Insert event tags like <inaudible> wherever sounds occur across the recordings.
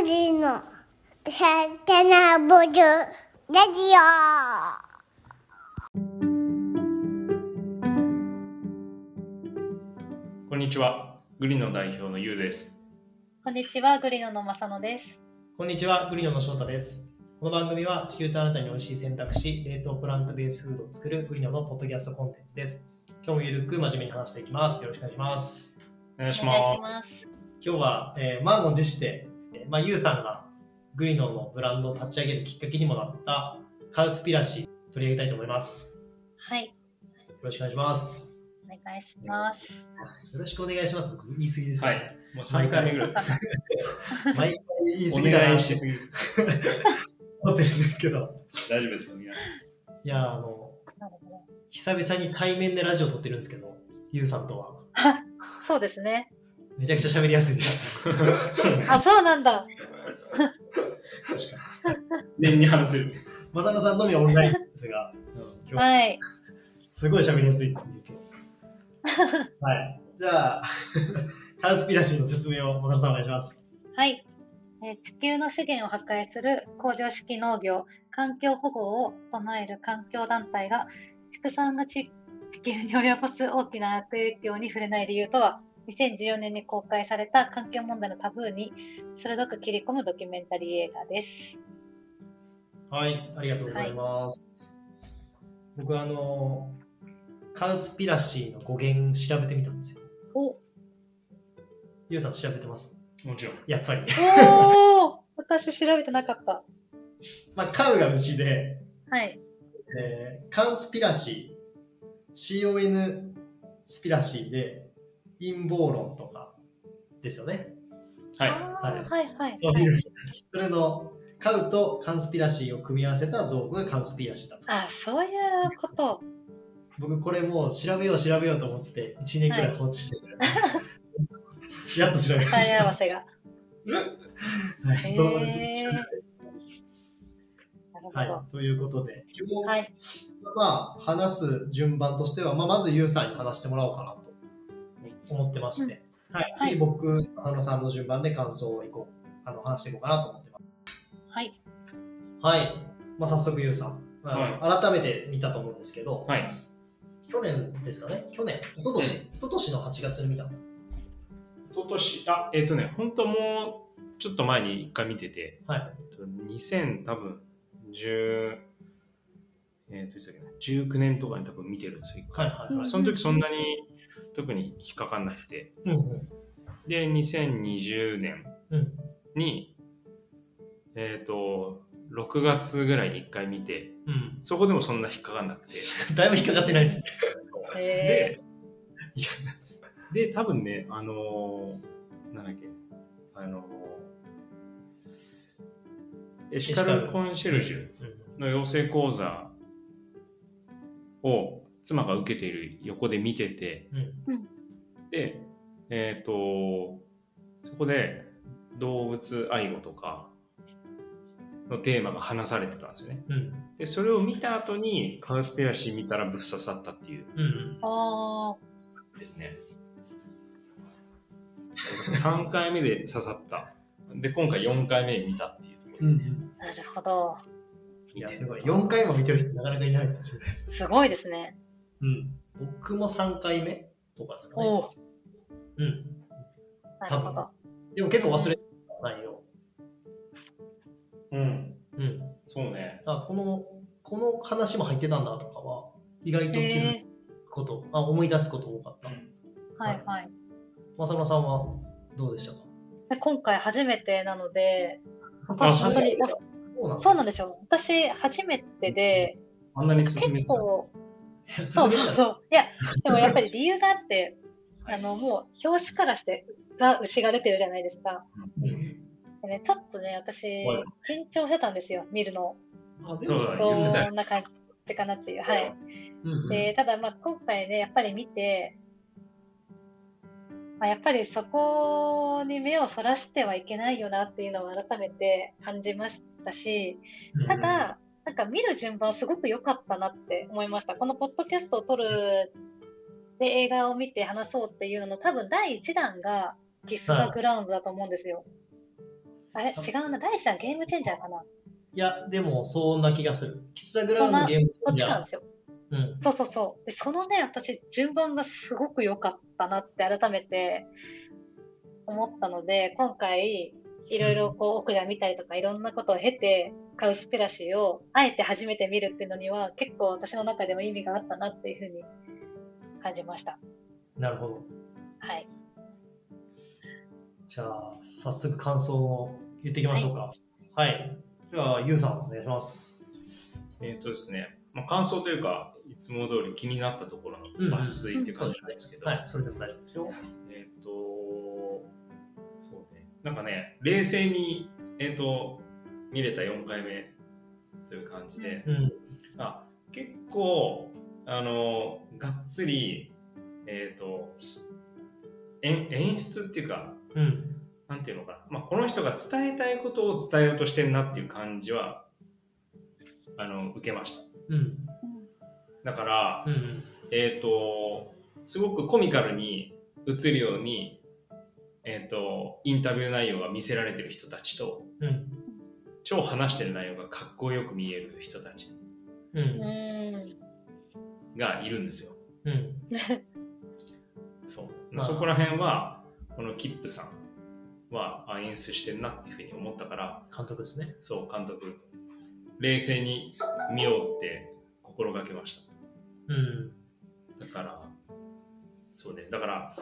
グリのサタナボルラジこんにちは。グリの代表のゆうです。こんにちは、グリノの正野です。こんにちは、グリノの翔太です。この番組は地球とあなたに美味しい選択肢、冷凍プラントベースフードを作るグリノのポッドキャストコンテンツです。今日もゆるく真面目に話していきます。よろしくお願いします。お願いします。いします。今日は、えー満を持して、えーまあ、ゆうさんがグリノのブランドを立ち上げるきっかけにもなったカウスピラシー取り上げたいと思います。はい、よろしくお願いします。お願いします。よろしくお願いします。僕言い過ぎです、はい。もう3回目ぐらいです。毎回 <laughs> 言いお過ぎだな願いしすぎです。思ってるんですけど。大丈夫ですよ、皆さいや、あの、久々に対面でラジオ撮ってるんですけど、ゆうさんとは。<laughs> そうですね。めちゃくちゃ喋りやすいです。ん。そうね。あ、そうなんだ。確かに。話せる。まさのさんのみオンラインですが、今日はい。すごい喋りやすいですね。はい。じゃあ、<laughs> カウスピラシーの説明をまさのさんお願いします。はい。えー地球の資源を破壊する工場式農業、環境保護を唱える環境団体が、畜産が地地球に及ぼす大きな悪影響に触れない理由とは、2014年に公開された環境問題のタブーに鋭く切り込むドキュメンタリー映画です。はい、ありがとうございます。僕はあの、カウスピラシーの語源調べてみたんですよ。おゆうさん調べてます？もちろん。やっぱり。おー私調べてなかった。まあ、カウが牛で、はい。えーカンスピラシー、CON スピラシーで陰謀論とかですよね。はい。はいはいはい。そういう、それのカウとカンスピラシーを組み合わせた造語がカウスピラシーだと。あ、そういうこと。僕これもう調べよう調べようと思って1年くらい放置してるやつ、<laughs> やっと調べました。わせが。<laughs> はい、そのままです。はい、ということで、今日、はい。まあ、話す順番としては、まあ、まずユウさんに話してもらおうかなと思ってまして、はい、はい。次僕、浅野さんの順番で感想をいこうあの話していこうかなと思ってます。はい。はい、まあ、早速ユウさん、あの改めて見たと思うんですけど、はい。去年ですかね、去年、一昨年、一昨年の8月に見たんです一昨年？あ、えっ、とね、本当もうちょっと前に一回見てて、はい。えっと2000多分10、えっ、といつだっけな、19年とかに多分見てるんですよ、一回。はいはいはい。その時そんなに特に引っかかんなくて。うんうんで、2020年うんに、えっ、と、6月ぐらいに1回見て、うん、そこでもそんな引っかかんなくて。<laughs> だいぶ引っかかってないですでいや、で、多分ね、あのーなんだっけ、あのーエシカルコンシェルジュうんの養成講座を妻が受けている横で見てて、うんで、えっ、と、そこで動物愛護とかのテーマが話されてたんですよね。うんで、それを見た後にカウスペラシー見たらぶっ刺さったっていううんうんーあですね。3回目で刺さった。で、今回4回目に見たっていうところですね。なるほど。いや、すごい。4回も見てる人なかなかいないかもしれないです。すごいですね。うん。僕も3回目とかですかね。おお。うん。なるほど。でも結構忘れてた内容。うん。うん。そうね。あ、この、この話も入ってたんだとかは、意外と気づへくこと、あ、思い出すこと多かった。ーはいはい。正野さんはどうでしたか？で今回初めてなので、あ本当にそうなんですよ。私、初めてで、あんなに進め。<laughs> そう進めたそうそう。いや、でもやっぱり理由があって、<laughs> あの、もう、表紙からして、が、牛が出てるじゃないですか。うんでね、ちょっとね、私はい、緊張してたんですよ、見るの。あ、でそうも、だ言ってたよどんな感じかなっていう。はい。うんうんで、ただ、まあ、今回ね、やっぱり見て、まあ、やっぱりそこに目をそらしてはいけないよなっていうのを改めて感じましたし、ただ、なんか見る順番すごく良かったなって思いました。このポッドキャストを撮るで映画を見て話そうっていうのの多分第1弾がキス・ザ・グラウンズだと思うんですよ。あれ？違うな、第一はゲームチェンジャーかな？いや、でも、そんな気がする。キッザグラウンドゲームチこェンジャーっちなんですよ。うん。そうそうそう。でそのね、私、順番がすごく良かったなって改めて思ったので、今回、いろいろこう、奥で見たりとか、いろんなことを経て、カウスピラシーをあえて初めて見るっていうのには、結構私の中でも意味があったなっていうふうに感じました。なるほど。はい。じゃあ、早速感想を言っていきましょうか。はい。では、ゆうさん、お願いします。えっ、とですね、まあ、感想というか、いつも通り気になったところの抜粋っていう感じなんですけど、はい、それでも大丈夫ですよ。えっ、と、そうね、なんかね、冷静に、えっ、と、見れた4回目という感じで、うん。あ結構、あの、がっつり、えっ、と、演演出っていうか、うん。なんていうのかな、まあ、この人が伝えたいことを伝えようとしてんなっていう感じは、あの、受けました。うん。だから、うん。えっ、と、すごくコミカルに映るように、えっ、と、インタビュー内容が見せられてる人たちと、うん。超話してる内容がかっこよく見える人たちう。うんん。がいるんですよ。うん。そう。まあそこら辺は、このキップさんはあ演出してるなっていうふうに思ったから、監督ですね。そう、監督、冷静に見ようって心がけました。うん。だから、そうね、だから、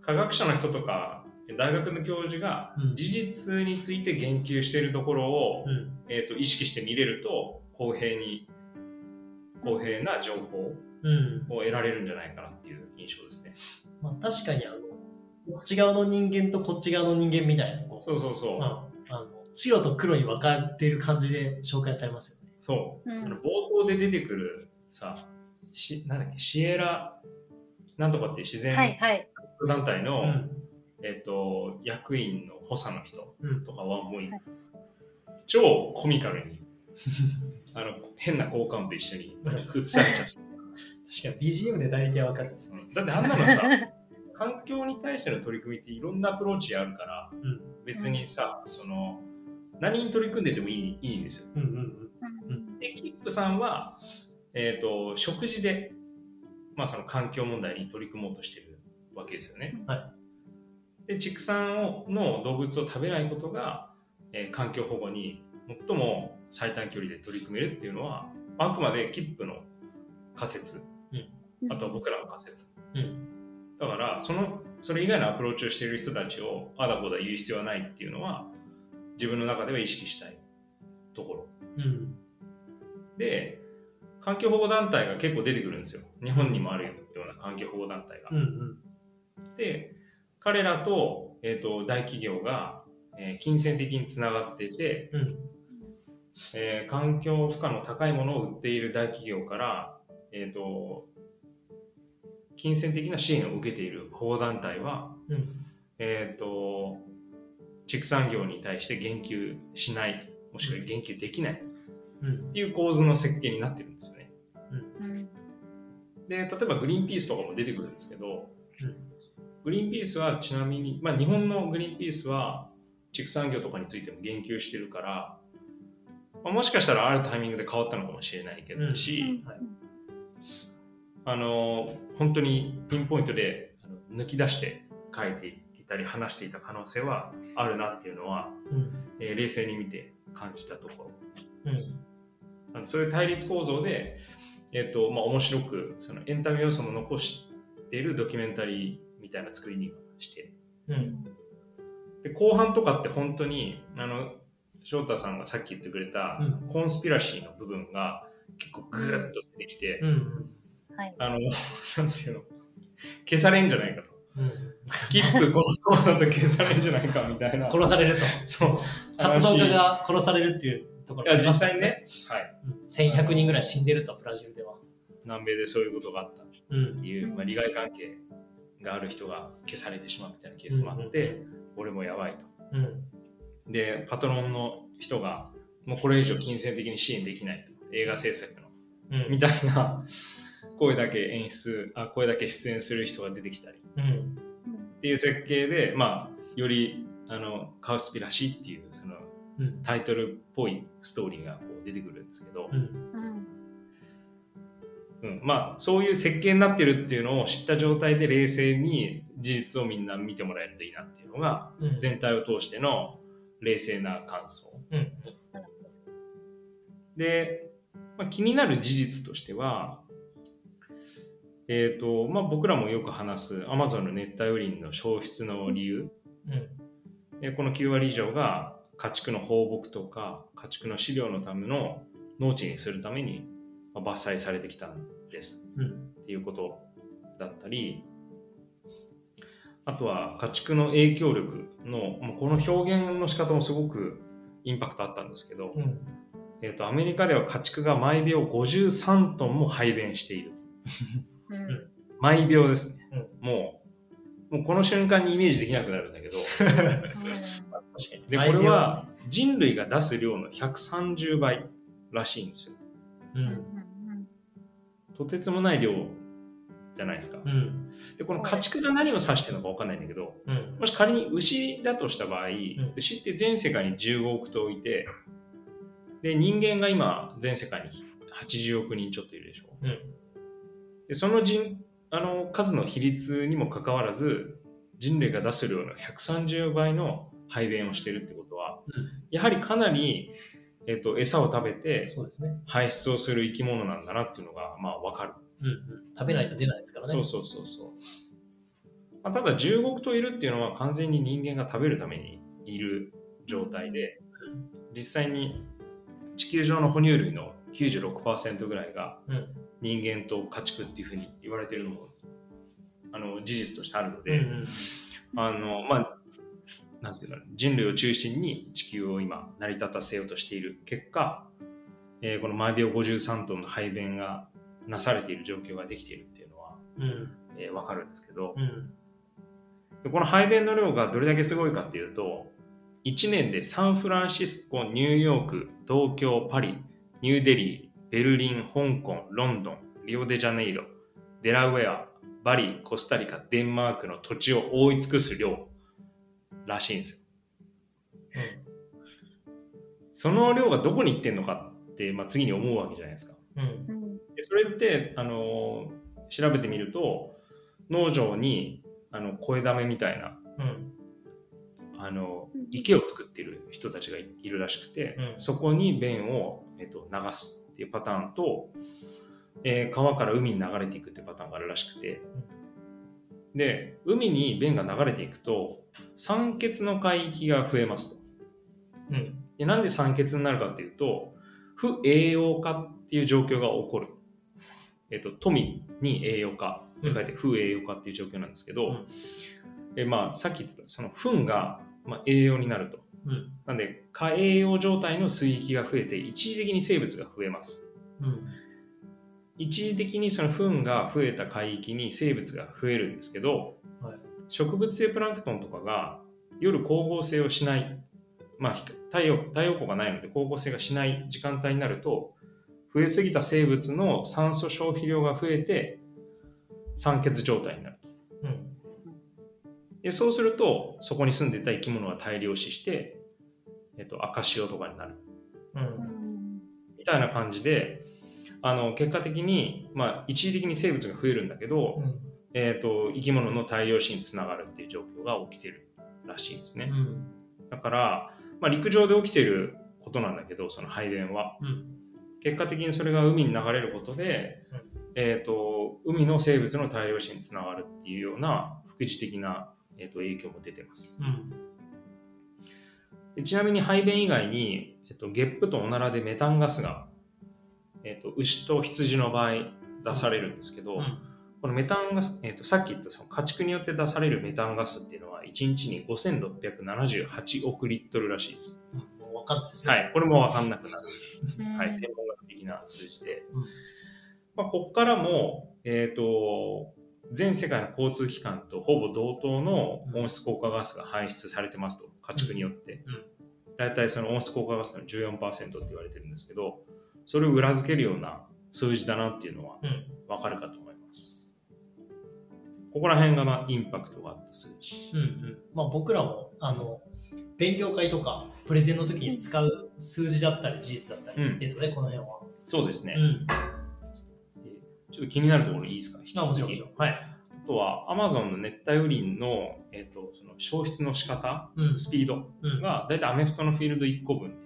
科学者の人とか、大学の教授がうん事実について言及しているところを、うん。えー、と意識して見れると、公平に、公平な情報うん。を得られるんじゃないかなっていう印象ですね。まあ、確かに、あの、こっち側の人間とこっち側の人間みたいな、こう、そうそうそう。うん、あの白と黒に分かれる感じで紹介されますよね。そう。うんあの冒頭で出てくるさ、しなんだっけ、シエラ、なんとかっていう自然はいはい。団体の、うん。えっ、と、役員の補佐の人うん。とかはもう、はい超コミカルに <laughs> あの変な効果音と一緒に映されちゃう、確かに BGM で大体分かるんですね。うんだってあんなのさ <laughs> 環境に対しての取り組みっていろんなアプローチあるからうん。別にさ、その何に取り組んでてもいいいいんですようんうんうんでキップさんは、えー、と食事で、まあ、その環境問題に取り組もうとしてるわけですよね。はで畜産をの動物を食べないことが、えー環境保護に最も最短距離で取り組めるっていうのはあくまでキップの仮説あとは僕らの仮説。うん。うん。だからそのそれ以外のアプローチをしている人たちをあだこだ言う必要はないっていうのは自分の中では意識したいところ。うん。で、環境保護団体が結構出てくるんですよ。日本にもあるような環境保護団体が。うんうん。で、彼らと,、えー、と大企業が、えー金銭的につながっていて、うん。えー環境負荷の高いものを売っている大企業から、えー、と金銭的な支援を受けている保護団体は、うん。えー、と畜産業に対して言及しない、もしくは言及できないうん。っていう構図の設計になってるんですよね。うんで、例えばグリーンピースとかも出てくるんですけど、うんグリーンピースはちなみに、まあ日本のグリーンピースは畜産業とかについても言及してるから、まあ、もしかしたらあるタイミングで変わったのかもしれないけどし、はいあの、本当にピンポイントであの抜き出して書いていたり話していた可能性はあるなっていうのは、うん。えー冷静に見て感じたところ。うん。あのそういう対立構造で、えっとまあ、面白くそのエンタメ要素も残しているドキュメンタリーみたいな作りにしてうん。で後半とかって本当にあの翔太さんがさっき言ってくれた、うんコンスピラシーの部分が結構グーッと出てきて、うん。はい。あの <laughs> なんていうの？消されんじゃないかとうん。キップこのままだと消されんじゃないかみたいな殺されると。そう活動家が殺されるっていうところいや実際にね、はい、うん。1100人ぐらい死んでると、ブラジルでは。南米でそういうことがあったうんって。いう、まあ、利害関係がある人が消されてしまうみたいなケースもあって、俺もやばいと。うん。で、パトロンの人が、もうこれ以上金銭的に支援できないと。映画制作の。うん。みたいな、声だけ演出、あ、声だけ出演する人が出てきたり。うん。っていう設計で、まあ、より、あの、のカウスピラシーっていうそのうん。タイトルっぽいストーリーがこう出てくるんですけど、うん。うんうん、まあそういう設計になってるっていうのを知った状態で冷静に事実をみんな見てもらえるといいなっていうのがうん。全体を通しての冷静な感想うん。で、まあ、気になる事実としてはえっ、とまあ僕らもよく話す Amazon の熱帯雨林の消失の理由うん。でこの9割以上が家畜の放牧とか家畜の飼料のための農地にするためにまあ伐採されてきたんです。うん。っていうことだったりあとは家畜の影響力のもうこの表現の仕方もすごくインパクトあったんですけど、うん。えー、とアメリカでは家畜が毎秒53トンも排便している。うん。毎秒ですね、もうもうこの瞬間にイメージできなくなるんだけど。でこれは人類が出す量の130倍らしいんですよ。う。うん。んとてつもない量じゃないですか。うん。でこの家畜が何を指してるのか分かんないんだけどうん。もし仮に牛だとした場合、ん。牛って全世界に15億頭いてで人間が今全世界に80億人ちょっといるでしょ、うん。でその人あの数の比率にもかかわらず人類が出す量の130倍の排便をしてるってことは、うんやはりかなり、えっと餌を食べて。排出をする生き物なんだなっていうのがまあ分かるうん。うん。食べないと出ないですからね。そうそうそうそう。まあ、ただ15億頭いるっていうのは完全に人間が食べるためにいる状態で、実際に地球上の哺乳類の96%ぐらいがうん。人間と家畜っていうふうに言われてるのもあの事実としてあるのうん。で、あのまあなんていうの人類を中心に地球を今成り立たせようとしている結果、えーこの毎秒53トンの排便がなされている状況ができているっていうのはうん。えー、分かるんですけど、うん。でこの排便の量がどれだけすごいかっていうと1年でサンフランシスコニューヨーク東京パリニューデリーベルリン香港ロンドンリオデジャネイロデラウェアバリコスタリカデンマークの土地を覆い尽くす量らしいんですよ。その量がどこに行ってんのかって、まあ、次に思うわけじゃないですか。うん。うん。でそれって、あのー調べてみると農場にあの声だめみたいなうん。あのうん。池を作っている人たちがいいるらしくて、うん。そこに便を、えっと、流すっていうパターンと、えー川から海に流れていくっていうパターンがあるらしくて、で海に便が流れていくと酸欠の海域が増えますとうん。でなんで酸欠になるかっていうと不栄養化っていう状況が起こる、えっと、富に栄養化って書いて不栄養化っていう状況なんですけど、うんえまあ、さっき言ってたその糞が、まあ、栄養になるとうん。なんで過栄養状態の水域が増えて一時的に生物が増えますうん。一時的にその糞が増えた海域に生物が増えるんですけど、はい。植物性プランクトンとかが夜光合成をしない、まあ、ひ太陽太陽光がないので光合成がしない時間帯になると増えすぎた生物の酸素消費量が増えて酸欠状態になるうん。でそうするとそこに住んでた生き物が大量死して、えっと、赤潮とかになる。う。うんん。みたいな感じであの結果的に、まあ、一時的に生物が増えるんだけど、うん。えー、と生き物の大量死につながるっていう状況が起きてるらしいんですね、うん。だから、まあ、陸上で起きてることなんだけどその排便はうん。結果的にそれが海に流れることで、うんえー、と海の生物の大量死につながるっていうような副次的な、えー、と影響も出てますちなみに排便以外に、えっと、ゲップとおならでメタンガスが、えっと、牛と羊の場合出されるんですけど、うん。このメタンガス、えっと、さっき言ったその家畜によって出されるメタンガスっていうのは1日に5678億リットルらしいです。もうわかんないですね。はい、これも分かんなくなる、うん。はい、天文学的な数字で。うん。まあ、ここからも、えっと全世界の交通機関とほぼ同等の温室効果ガスが排出されてますと。家畜によって、うん。うん。大体その温室効果ガスの14%って言われてるんですけどそれを裏付けるような数字だなっていうのはうん。分かるかと思いますここら辺がまあインパクトがあった数字うんうん。まあ僕らも、あの、勉強会とかプレゼンの時に使う数字だったり事実だったうんりですよね、この辺は。そうですね。うん。でちょっと気になるところいいですか？引きあもちろん。はい。あとは Amazon の熱帯雨林の,、えー、とその消失の仕方、うん。スピードうん。が大体アメフトのフィールド1個分って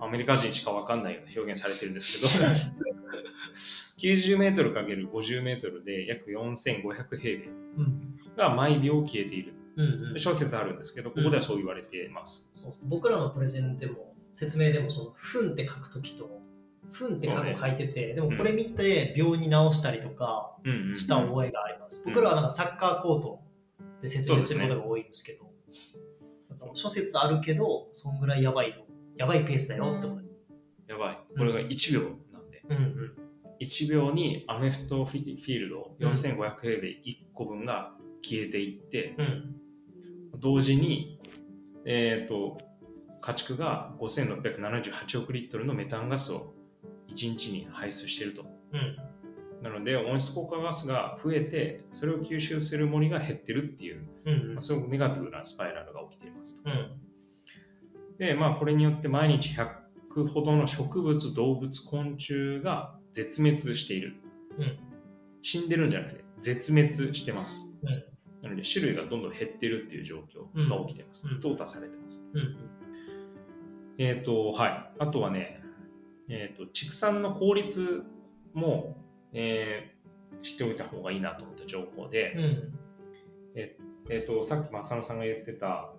アメリカ人しか分かんないような表現されてるんですけど。<laughs> 90メートル ×50 メートルで約4500平米うん。が毎秒消えている。うん。うん。小説あるんですけどここではそう言われてます、そうです僕らのプレゼンでも説明でもその「ふん」って書くときと「ふん」って過去書いてて、でもこれ見て秒に直したりとかうんうん。うんした覚えがあります、僕らはなんかサッカーコートで説明することが多いんですけど。だから諸説あるけどそんぐらいやばいよやばいペースだよってことやばい。これが1秒なんで、うんうん。1秒にアメフトフィールドうん。4500平米1個分が消えていって、うん。同時に、えー、と家畜が5678億リットルのメタンガスを1日に排出していると。うん。なので温室効果ガスが増えてそれを吸収する森が減ってるっていう、うんまあ、すごくネガティブなスパイラルが起きていますと。うんでまあこれによって毎日100ほどの植物動物昆虫が絶滅している、うん。死んでるんじゃなくて絶滅してます、うん。なので種類がどんどん減ってるっていう状況が起きてます、うん。淘汰されてます。うん。えっ、とはい。あとはねえっ、と畜産の効率も、えー知っておいた方がいいなと思った情報で、うん。えっ、とさっき正野さんが言ってた、えー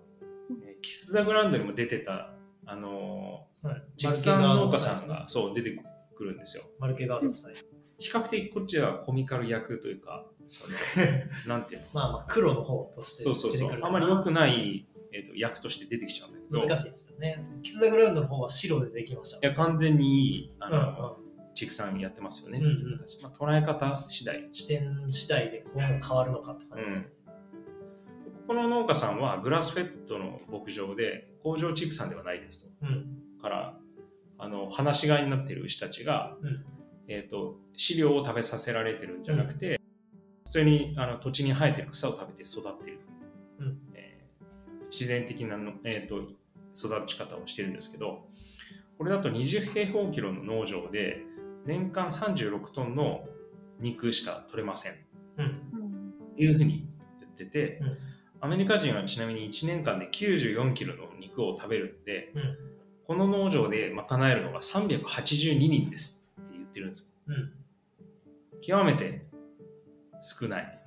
キス・ザ・グラウンドにも出てたあのーはい。畜産農家さんがそう出てくるんですよ。マルケガード夫妻。比較的こっちはコミカル役というか、その <laughs> なんていうの。まあまあ黒の方としてそうそうそう。あまり良くない、えー、と役として出てきちゃうんだけど、難しいですよね。キス・ザ・グラウンドの方は白でできましたいや完全にいいあうんうん。の、畜産やってますよね、うんうん。まあ、捉え方次第。視点次第でこう変わるのかって感じですよね。ここの農家さんはグラスフェットの牧場で工場畜産ではないですと。うん。からあの放し飼いになっている牛たちが、うん。えー、と飼料を食べさせられてるんじゃなくて、普通にあの土地に生えてる草を食べて育っている、うん。えー自然的なの、えー、と育ち方をしてるんですけどこれだと20平方キロの農場で年間36トンの肉しか取れません。うん。いうふうに言ってて、うんアメリカ人はちなみに1年間で94キロの肉を食べるんで、うんこの農場で賄えるのが382人ですって言ってるんですよ。うん。極めて少ない。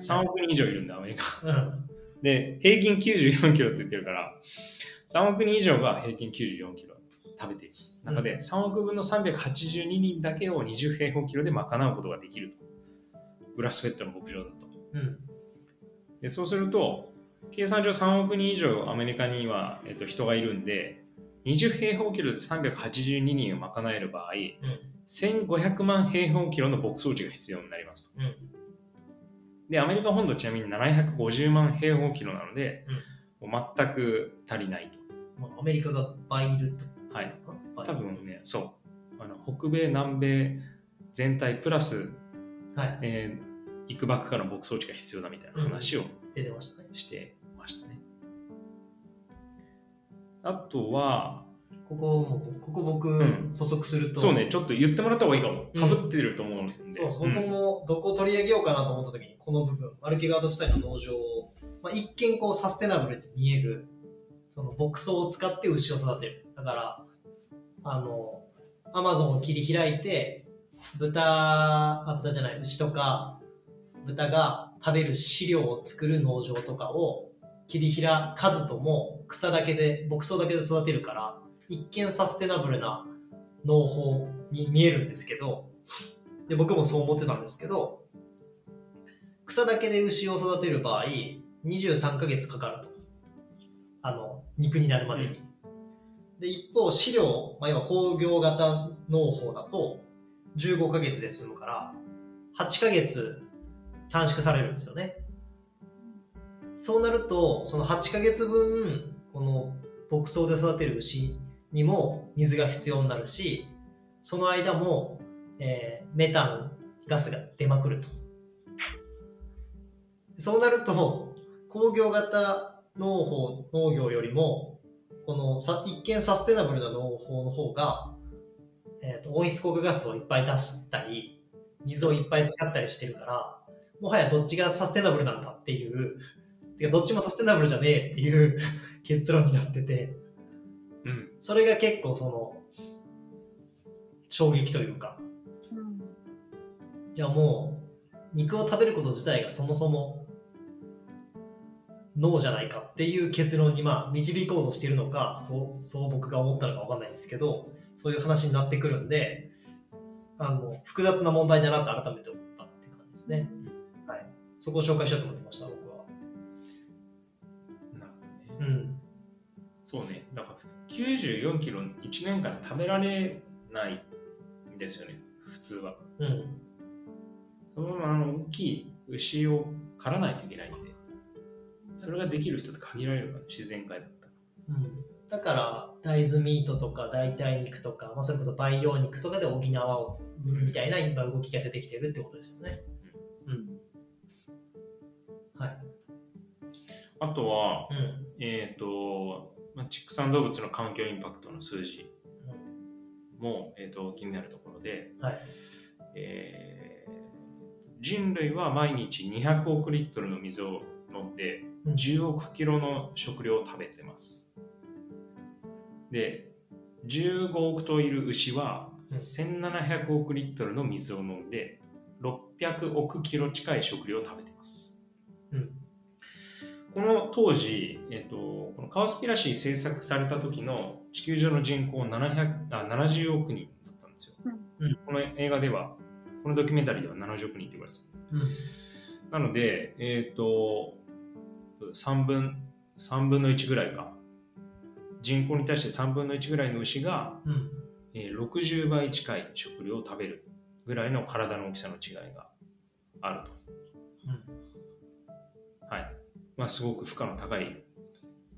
3億人以上いるんだ、アメリカ。うん。で、平均94キロって言ってるから、3億人以上が平均94キロ食べている中で、うん3億分の382人だけを20平方キロで賄うことができると。グラスフェットの牧場だと。うん。でそうすると、計算上3億人以上アメリカには、えっと、人がいるんで、20平方キロで382人を賄える場合、1500万平方キロの牧草地が必要になりますと。うん。で、アメリカ本土ちなみに750万平方キロなので、もう全く足りないまあ、アメリカが倍いると。はい。倍多分ね、そう。あの北米、南米全体プラス、はい。えー、幾ばくかの牧草地が必要だみたいな話を出てましたね。してましたね。あとは、ここも、ここ僕ん補足すると、そうね、ちょっと言ってもらった方がいいかも。うんかぶってると思うんで。そうそう、ん僕もどこを取り上げようかなと思った時に、この部分、マルケガード夫妻の農場を、まあ、一見こうサステナブルに見える、その牧草を使って牛を育てる。だから、あの、アマゾンを切り開いて、豚、あ、豚じゃない、牛とか、豚が食べる飼料を作る農場とかを切り開かずとも草だけで、牧草だけで育てるから、一見サステナブルな農法に見えるんですけど、で僕もそう思ってたんですけど草だけで牛を育てる場合23ヶ月かかると。あの肉になるまでに、で一方飼料、まあ、要は工業型農法だと15ヶ月で済むから8ヶ月短縮されるんですよねそうなるとその8ヶ月分この牧草で育てる牛にも水が必要になるしその間もえーメタンガスが出まくると。そうなると、工業型農法、農業よりも、このさ一見サステナブルな農法の方が、えー、と温室効果ガスをいっぱい出したり、水をいっぱい使ったりしてるから、もはやどっちがサステナブルなんだっていう、てかどっちもサステナブルじゃねえっていう <laughs> 結論になってて、うん。それが結構その、衝撃というか、うんじゃあもう、肉を食べること自体がそもそも、脳じゃないかっていう結論にまあ導こうとしているのか、そう、そう僕が思ったのかわかんないんですけど、そういう話になってくるんで、あの、複雑な問題だなって改めて思ったって感じですね。はい。そこを紹介しようと思ってました、僕は。なるほどね。うん。そうね。だから94キロ1年間で食べられないんですよね。普通は。うん。そのあの大きい牛を狩らないといけないんで、それができる人って限られるから、自然界だったら。うん。だから、大豆ミートとか代替肉とか、まあ、それこそ培養肉とかで補おうみたいな今動きが出てきてるってことですよね。あとは、うん。えっ、と、まあ、畜産動物の環境インパクトの数字も、えー、と気になるところで、はい。えー人類は毎日200億リットルの水を飲んでうん10億キロの食料を食べてます。で、15億頭いる牛はうん1700億リットルの水を飲んで600億キロ近い食料を食べてます。うん。この当時、えっとこのカオスピラシー制作された時の地球上の人口700あ70億人だったんですよ。うんこの映画では、このドキュメンタリーでは70億人って言われてた。うん。なので、えっ、と、3分、3分の1ぐらいか。人口に対して3分の1ぐらいの牛が、うん。えー60倍近い食料を食べるぐらいの体の大きさの違いがあると。はい。まあ、すごく負荷の高い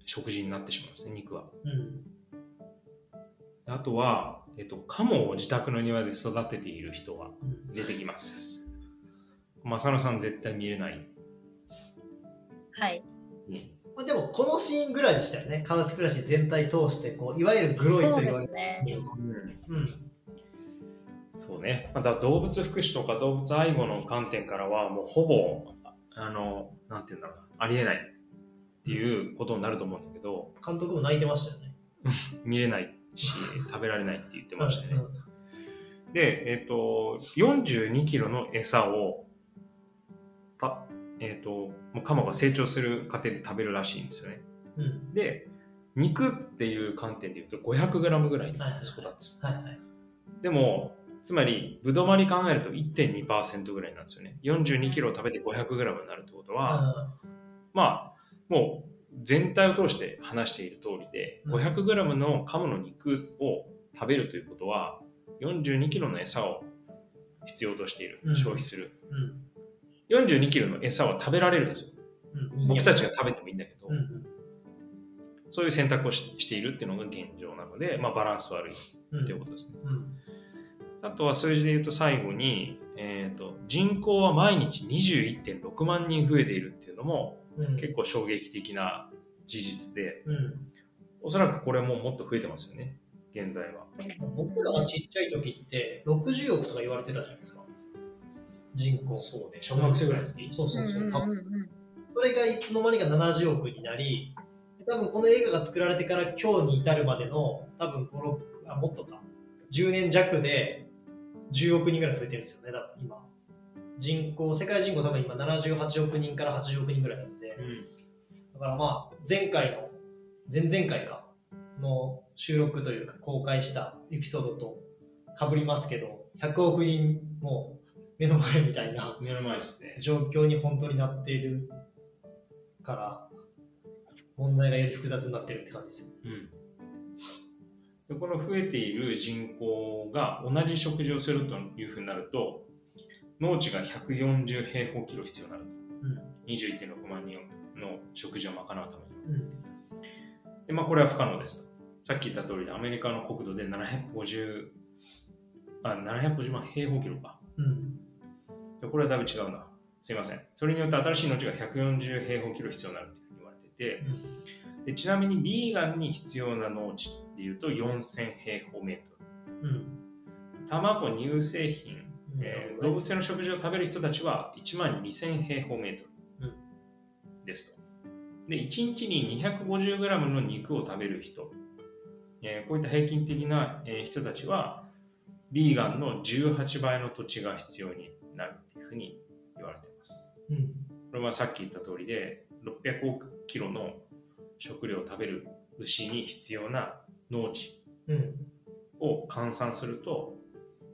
食事になってしまうんですね、肉は。うん。あとは、えっ、と、カモを自宅の庭で育てている人がうん。出てきます。正野さん絶対見れない。はい。ねまあ、でも、このシーンぐらいでしたよね。カウスプラシー全体通して、こう、いわゆるグロいと言われる。すね。うん。そうね。また動物福祉とか動物愛護の観点からは、もうほぼ、あの、なんていうんだろうな、ありえないっていうことになると思うんだけど、監督も泣いてましたよね。<laughs> 見れないし、<laughs> 食べられないって言ってましたね。うんで、えっ、と、42キロの餌を、たえっ、と、もうカモが成長する過程で食べるらしいんですよね。うん。で、肉っていう観点で言うと 500g ぐらいにはいはいはい育つ。はいはい。でも、つまり、ぶどまり考えると1.2%ぐらいなんですよね。42キロを食べて 500g になるってことは、まあ、もう全体を通して話している通りで、うん 500g のカモの肉を食べるということは、42キロの餌を必要としている、うん消費する。うん。42キロの餌は食べられるんですよ。うん。僕たちが食べてもいいんだけど、うんうん。そういう選択をししているっていうのが現状なので、まあ、バランス悪いうん。っていうことですね。うん。あとは数字で言うと最後に、えー、と人口は毎日21.6万人増えているっていうのもうん。結構衝撃的な事実で、うん。おそらくこれももっと増えてますよね、現在は。僕らがちっちゃい時って、60億とか言われてたじゃないですか。人口。そうね、小学生ぐらいの時。そうそうそう。うんうんうんうんそれがいつの間にか70億になり、多分この映画が作られてから今日に至るまでの、多分5、6、あ、もっとか、10年弱で10億人ぐらい増えてるんですよね、多分今。人口、世界人口多分今78億人から80億人ぐらいなんで、うんだからまあ、前回の、前々回か、の収録というか公開したエピソードと被りますけど、100億人もう目の前みたいな目の前ですね。状況に本当になっているから、問題がより複雑になってるって感じですよ。うんでこの増えている人口が同じ食事をするというふうになると、農地が140平方キロ必要になる。21.6万人の食事を賄うために。うん。で、まあ、これは不可能ですと。さっき言った通りで、アメリカの国土で750、あ、750万平方キロか。うん。でこれはだいぶ違うな。すいません。それによって新しい農地が140平方キロ必要になると言われてて、でちなみにビーガンに必要な農地っていうと4000平方メートル。うん。卵、乳製品、えー動動物性の食事を食べる人たちは1万2000平方メートルうんですと。で、1日に 250g の肉を食べる人、えーこういった平均的な、えー人たちは、ビーガンの18倍の土地が必要になるっていうふうに言われています。うん。これはさっき言った通りで、600億キロの食料を食べる牛に必要な農地うん。を換算すると、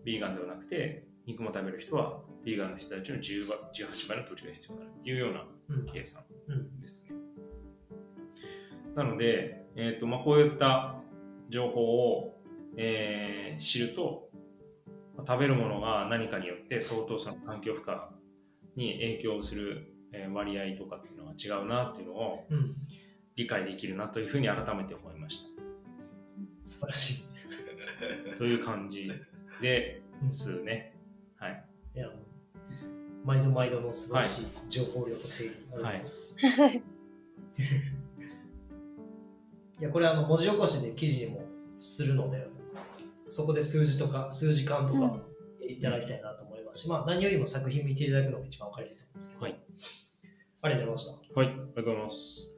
ビーガンではなくて、肉も食べる人は、ビーガンの人たちの10倍18倍の土地が必要になるっていうようなうん。計算うん。ですね。なので、えーとまあ、こういった情報を、えー知ると、まあ食べるものが何かによって相当その環境負荷に影響するえー割合とかっていうのが違うなっていうのをうん。理解できるなというふうに改めて思いました。素晴らしい。という感じですね。はい。いや、毎度毎度の素晴らしい情報量と整理ありがとうございます。いや、これあの文字起こしで記事にもするので、そこで数字とか、数時間とかいただきたいなと思いますし、まあ何よりも作品見ていただくのが一番分かりやすいと思うんですけど、はいありがとうございました。はい。ありがとうございます。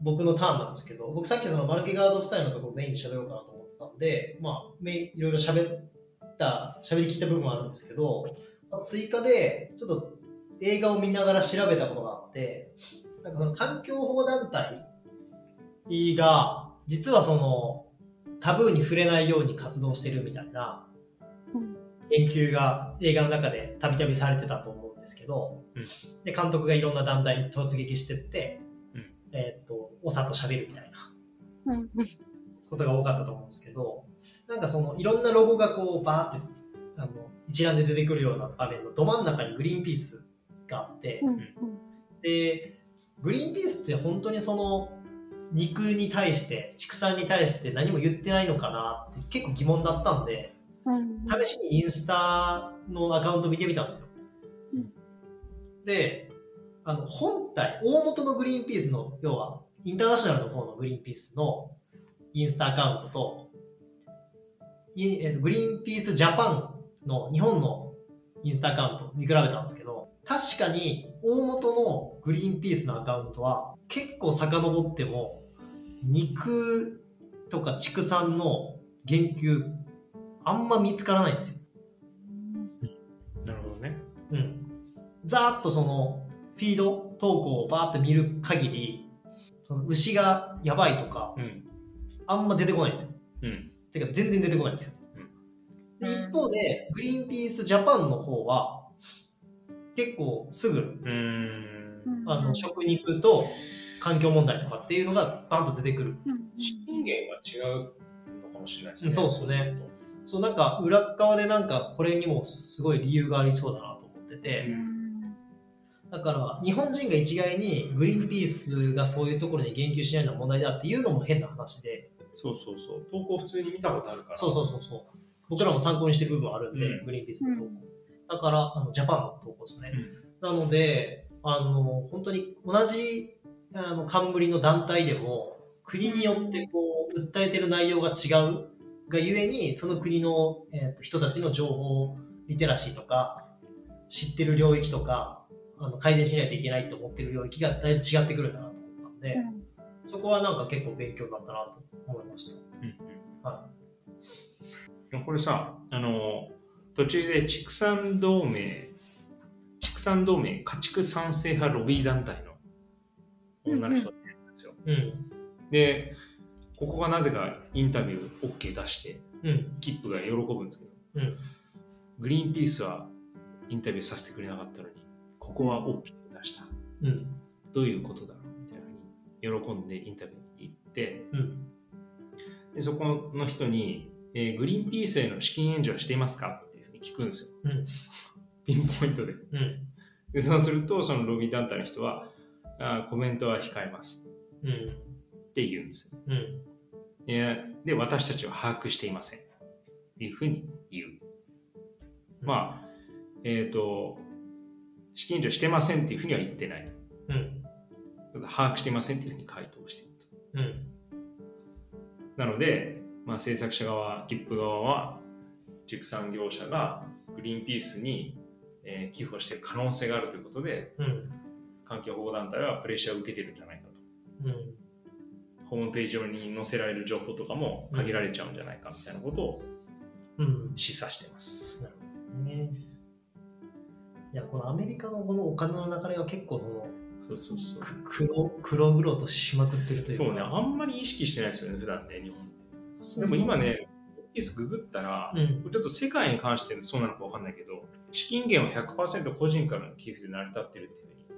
僕のターンなんですけど、僕さっきそのマルケガード夫妻のところをメインで喋ろうかなと思ってたんで、まあ、いろいろ喋った、喋りきった部分はあるんですけど、まあ追加でちょっと映画を見ながら調べたことがあって、なんかその環境保護団体が、実はそのタブーに触れないように活動してるみたいなうん研究が映画の中でたびたびされてたと思うんですけど、うん。で監督がいろんな団体に突撃してって、うん。えーっとおさと喋るみたいなうんことが多かったと思うんですけどなんかそのいろんなロゴがこうバーってあの一覧で出てくるような場面のど真ん中にグリーンピースがあって、うんでグリーンピースって本当にその肉に対して畜産に対して何も言ってないのかなって結構疑問だったんでうん。試しにインスタのアカウント見てみたんですよ。うん。で、あの本体、大元のグリーンピースの、要はインターナショナルの方のグリーンピースのインスタアカウントと、グリーンピースジャパンの日本のインスタアカウント見比べたんですけど、確かに大元のグリーンピースのアカウントは結構遡っても肉とか畜産の言及あんま見つからないんですよ。なるほどね。うん。ざーっとそのフィード投稿をバーって見る限り、その牛がやばいとかうん。あんま出てこないんですよ。うん。てか全然出てこないんですよ。で一方で、グリーンピースジャパンの方は結構すぐうーん。あの食肉と環境問題とかっていうのがバンと出てくる。資金源は違うのかもしれないですね。うんそうっすねそうなんか裏側でなんかこれにもすごい理由がありそうだなと思ってて、だから日本人が一概にグリーンピースがそういうところに言及しないのは問題だっていうのも変な話で、そうそうそう。投稿普通に見たことあるから。そうそうそうそう。僕らも参考にしてる部分はあるんで、うんグリーンピースの投稿。だから、あの、ジャパンの投稿ですね。うんなので、あの、本当に同じ、あの、冠の団体でも、国によってこう、訴えてる内容が違うがゆえに、その国の、えーと人たちの情報リテラシーとか、知ってる領域とか、あの改善しないといけないと思ってる領域がだいぶ違ってくるんだなと思ったんで、そこはなんか結構勉強だったなと思いました。うんうんはでもこれさ、あの、途中で畜産同盟、畜産同盟家畜賛成派ロビー団体の女の人がいるんですよ。い。うん。で、ここがなぜかインタビュー OK 出して、うん。キップが喜ぶんですけど、うんグリーンピースはインタビューさせてくれなかったのに、ここは OK 出した。うん。どういうことだろうみたいなふうに喜んでインタビューに行って、うん。でそこの人に、えーグリーンピースへの資金援助はしていますかっていうふうに聞くんですよ。うんピンポイントで。でそうすると、そのロビー団体の人は、あコメントは控えますうん。って言うんです。うん。で、私たちは把握していません。っていうふうに言う。まあ、えっ、と、資金援助してませんっていうふうには言ってない。うん。把握していませんっていうふうに回答していると。うん。なので、まあ、制作者側、切符側は、畜産業者がグリーンピースに、えー寄付をしている可能性があるということで、うん。環境保護団体はプレッシャーを受けてるんじゃないかと。うん。ホームページ上に載せられる情報とかも限られちゃうんじゃないかみたいなことをうん。示唆しています。ね。いや、このアメリカのこのお金の流れは結構そうそうそう。く黒黒々としまくってるというか。そうね、あんまり意識してないですよね、普段ね、日本。でも今ね、ピースググったら、うん。ちょっと世界に関してそうなのかわかんないけど、資金源は100%個人からの寄付で成り立ってるっていうふう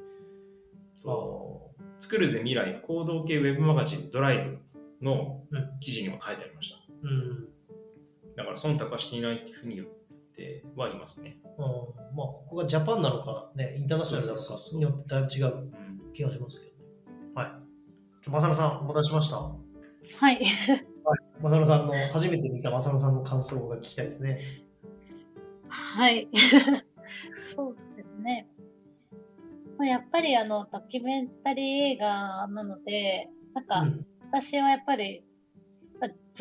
に、と作るぜ未来行動系ウェブマガジンドライブのうん記事にも書いてありました。うん。だから忖度はしていないっていうふうにてはいますね。うんまあ、ここがジャパンなのか、ね、インターナショナルなのかによってだいぶ違ううん気がしますけどね。はい。ちょ、まさのさん、お待たせしました。はい。まさのさんの、初めて見たまさのさんの感想が聞きたいですね。はい。<laughs> そうですね。まあ、やっぱりあの、ドキュメンタリー映画なので、なんか、うん。私はやっぱり、まあ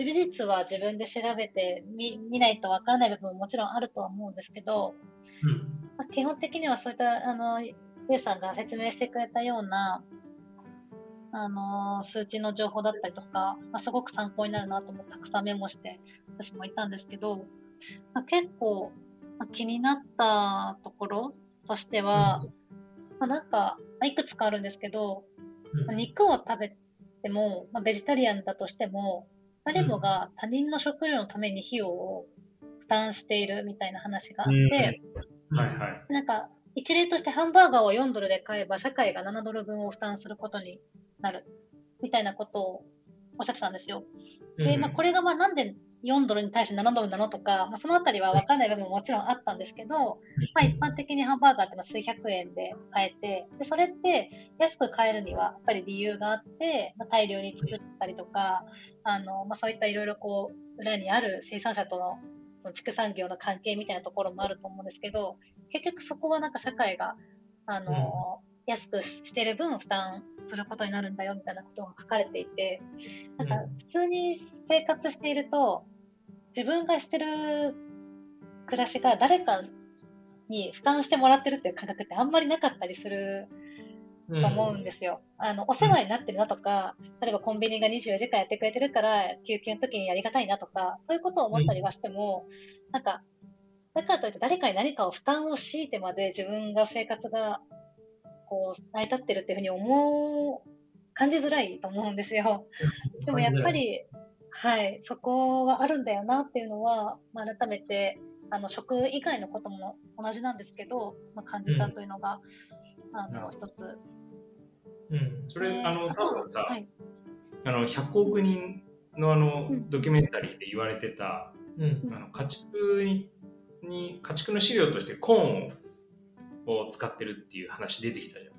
事実は自分で調べて見見ないとわからない部分ももちろんあるとは思うんですけど、うん。まあ、基本的にはそういった、あの、ゆうさんが説明してくれたような、あの、数値の情報だったりとか、まあ、すごく参考になるなと思ってたくさんメモして、私もいたんですけど、まあ、結構、まあ、気になったところとしては、まあ、なんか、まあいくつかあるんですけど、まあ肉を食べても、まあ、ベジタリアンだとしても、誰もが他人の食料のために費用を負担しているみたいな話があって、うんはいはい。なんか、一例としてハンバーガーを4ドルで買えば、社会が7ドル分を負担することになる、みたいなことをおっしゃってたんですよ。で、まあ、これがまあなんで4ドルに対して7ドルなのとか、まあ、そのあたりは分からない部分ももちろんあったんですけど、まあ、一般的にハンバーガーってまあ数百円で買えて、で、それって安く買えるにはやっぱり理由があって、まあ、大量に作ったりとか、あの、まあ、そういったいろいろこう、裏にある生産者との畜産業の関係みたいなところもあると思うんですけど、結局そこはなんか社会が、あの、安くしてる分負担することになるんだよみたいなことが書かれていて、なんか普通に生活していると、自分がしてる暮らしが誰かに負担してもらってるっていう感覚ってあんまりなかったりするうん。と思うんですよ。あの、お世話になってるなとか、例えばコンビニが24時間やってくれてるから、救急の時にやりがたいなとか、そういうことを思ったりはしても、なんか、だからといって誰かに何かを負担を強いてまで自分が生活が、こう、成り立ってるっていうふうに思う、感じづらいと思うんですよ。でもやっぱり、はい、そこはあるんだよなっていうのは、まあ、改めて、あの、食以外のことも同じなんですけど、まあ、感じたというのが、あの、なるほ一つ。うん。それ、あの、多分さ、はい、あの、100億人のあのうん、ドキュメンタリーで言われてた、うん。あの家畜にに家畜の飼料としてコーンを使ってるっていう話出てきたじゃん。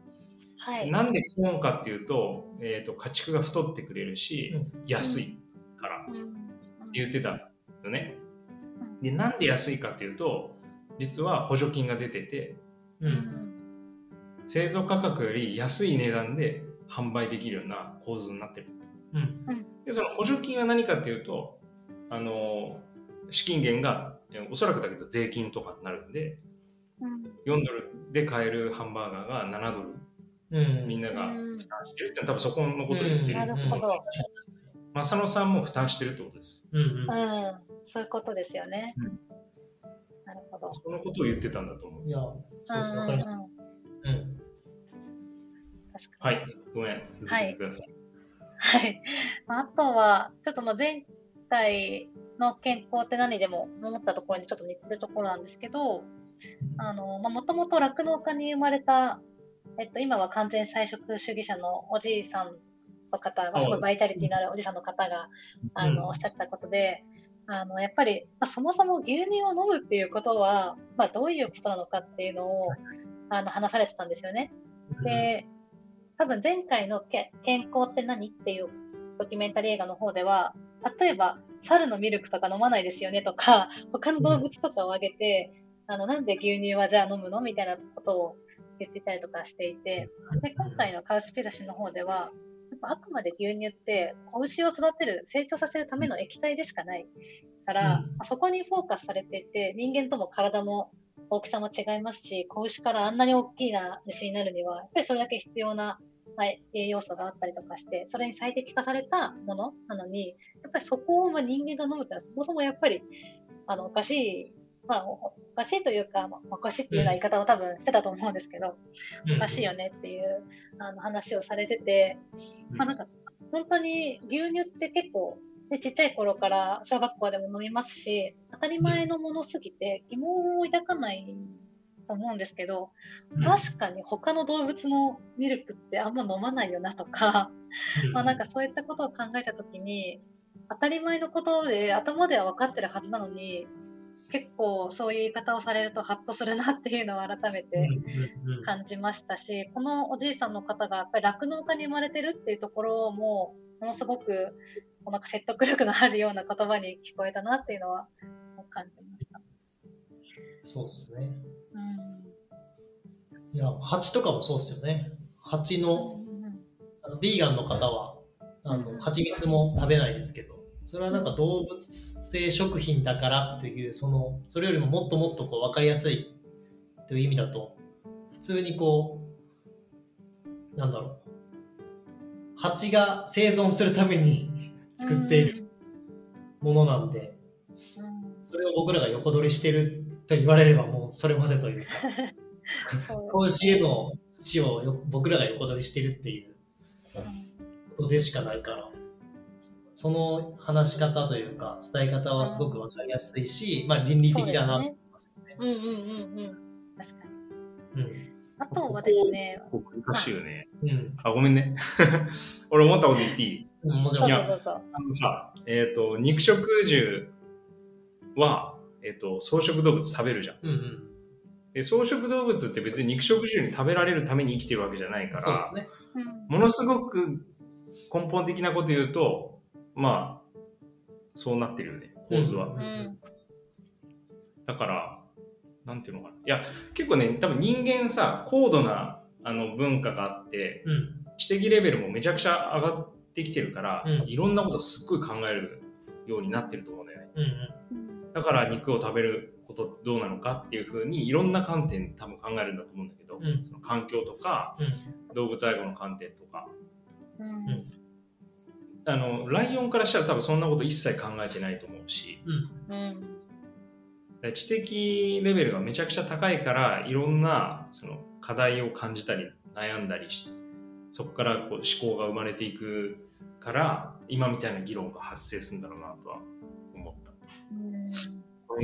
はい。なんでコーンかっていうと,、えー、と家畜が太ってくれるし、うん安いからってうん言ってたのね。うんでなんで安いかっていうと実は補助金が出ててう。うんん製造価格より安い値段で販売できるような構図になってる。うん。でその補助金は何かっていうとあの資金源がえおそらくだけど税金とかになるんでうん4ドルで買えるハンバーガーが7ドルうん。みんながうん負担してるっていうのは多分そこのことを言ってるなるほど。正野さんも負担してるってことです。うん。うんうん。そういうことですよね。うんなるほど。そのことを言ってたんだと思う。いや、そうですね、わかります。うん。はい、ごめん、続けてください。はい。まああとは、ちょっともう前回の健康って何でも思ったところにちょっと似てるところなんですけど、もともと酪農家に生まれた、えっと、今は完全菜食主義者のおじいさんの方が、すごいバイタリティのあるおじさんの方が、あうん。の、おっしゃったことで、あの、やっぱり、まあ、そもそも牛乳を飲むっていうことは、まあ、どういうことなのかっていうのを、あの、話されてたんですよね。で、多分前回のけ健康って何っていうドキュメンタリー映画の方では、例えば、猿のミルクとか飲まないですよねとか、他の動物とかを挙げて、あの、なんで牛乳はじゃあ飲むの？みたいなことを言っていたりとかしていて、で今回のカウスピラシの方では、やっぱあくまで牛乳って子牛を育てる、成長させるための液体でしかないから、うん。そこにフォーカスされていて、人間とも体も大きさも違いますし、子牛からあんなに大きな牛になるには、やっぱりそれだけ必要な、まあ、栄養素があったりとかして、それに最適化されたものなのに、やっぱりそこをまあ人間が飲むってのはそもそもやっぱりあのおかしい、まあ、おおかしいというか、まあおかしいっていうような言い方を多分してたと思うんですけど、おかしいよねっていうあの話をされてて、まあなんか本当に牛乳って結構、ね、ちっちゃい頃から小学校でも飲みますし、当たり前のものすぎて疑問を抱かないと思うんですけど、うん。確かに他の動物のミルクってあんま飲まないよなとか、うん。まあなんかそういったことを考えたときに、当たり前のことで頭では分かってるはずなのに、結構そういう言い方をされるとハッとするなっていうのを改めてうんうん感じましたし、このおじいさんの方がやっぱり酪農家に生まれてるっていうところも、ものすごくなんか説得力のあるような言葉に聞こえたなっていうのは感じました。そうですね。うんいや、蜂とかもそうですよね。蜂の、あのビーガンの方は、あうんの、蜂蜜も食べないですけど、それはなんか動物性食品だからっていう、その、それよりももっともっとこう分かりやすいという意味だと、普通にこう、なんだろう、蜂が生存するために作っているものなんで、それを僕らが横取りしてると言われればもうそれまでというか、そう子牛 <laughs> への土をよ僕らが横取りしてるっていうことでしかないから、その話し方というか、伝え方はすごくわかりやすいし、まあ倫理的だなと思いますよね。うんうんうんうん。確かに。うん。あとはですね、ここ難しいよね。うんあ、ごめんね。<laughs> 俺思ったこと言っていい？うん。もちろ。んぞいや。あのさ、えっ、と、肉食獣は、えっ、と、草食動物食べるじゃん。うんうん。で、草食動物って別に肉食獣に食べられるために生きてるわけじゃないから、そうですね。うんものすごく根本的なこと言うと、まあ、そうなってるよね、構図は。うんうんだから、なんていうのかな。いや、結構ね、多分人間さ、高度なあの文化があって、うん。知的レベルもめちゃくちゃ上がってきてるから、うんいろんなことすっごい考えるようになってると思うんだよね。うんうんだから肉を食べることってどうなのかっていうふうにいろんな観点多分考えるんだと思うんだけど、うんその環境とかうん。動物愛護の観点とかうんあのライオンからしたら多分そんなこと一切考えてないと思うしうん。うん知的レベルがめちゃくちゃ高いからいろんなその課題を感じたり悩んだりしてそこからこう思考が生まれていくから今みたいな議論が発生するんだろうなとは思った。うん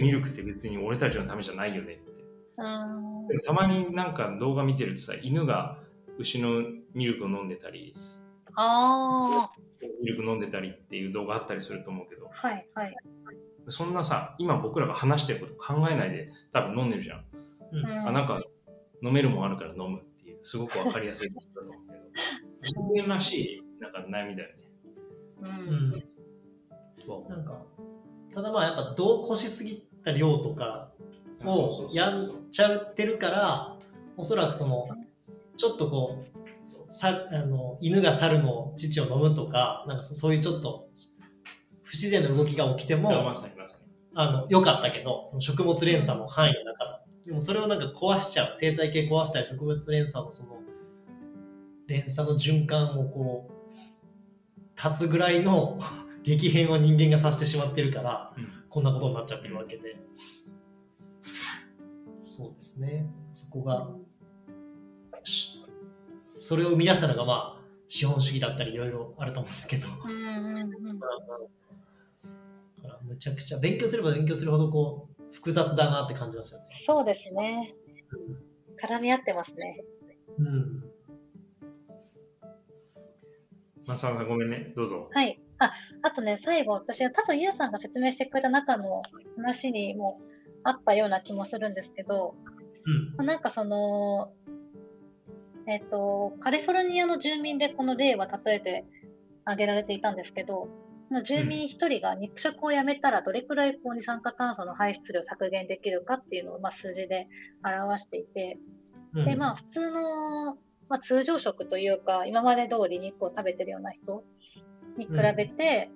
ミルクって別に俺たちのためじゃないよねって。たまになんか動画見てるとさ犬が牛のミルクを飲んでたりああ、ミルク飲んでたりっていう動画あったりすると思うけど。はいはい。そんなさ今僕らが話してること考えないで多分飲んでるじゃん、うん。あなんか飲めるもんあるから飲むっていうすごくわかりやすいことだと思うけど。<laughs> 人間らしいなんか悩みだよね。ううんう。なんか、ただまあやっぱどうこしすぎた量とかをやっちゃってるから、おそらくその、ちょっとこう、さあの犬が猿の乳を飲むとか、なんかそそういうちょっと不自然な動きが起きてまも、さにまさにあの、良かったけど、その食物連鎖の範囲の中だ。でもそれをなんか壊しちゃう、生態系壊したり、植物連鎖のその、連鎖の循環をこう、立つぐらいの激変を人間がさせてしまってるから、うんこんなことになっちゃってるわけで。そうですね。そこが、しそれを生み出したのがまあ、資本主義だったりいろいろあると思うんですけど。うんうんうんだからむちゃくちゃ勉強すれば勉強するほどこう複雑だなって感じますよね。そうですね。絡み合ってますね。うん。松沢さんごめんねどうぞはい。あ、あとね、最後、私は多分、ゆうさんが説明してくれた中の話にもあったような気もするんですけど、うん。まあなんかその、えっ、と、カリフォルニアの住民でこの例は例えて挙げられていたんですけど、住民一人が肉食をやめたらどれくらいこう二酸化炭素の排出量を削減できるかっていうのをまあ数字で表していて、うん。で、まあ、普通の、まあ、通常食というか、今まで通り肉を食べてるような人に比べて、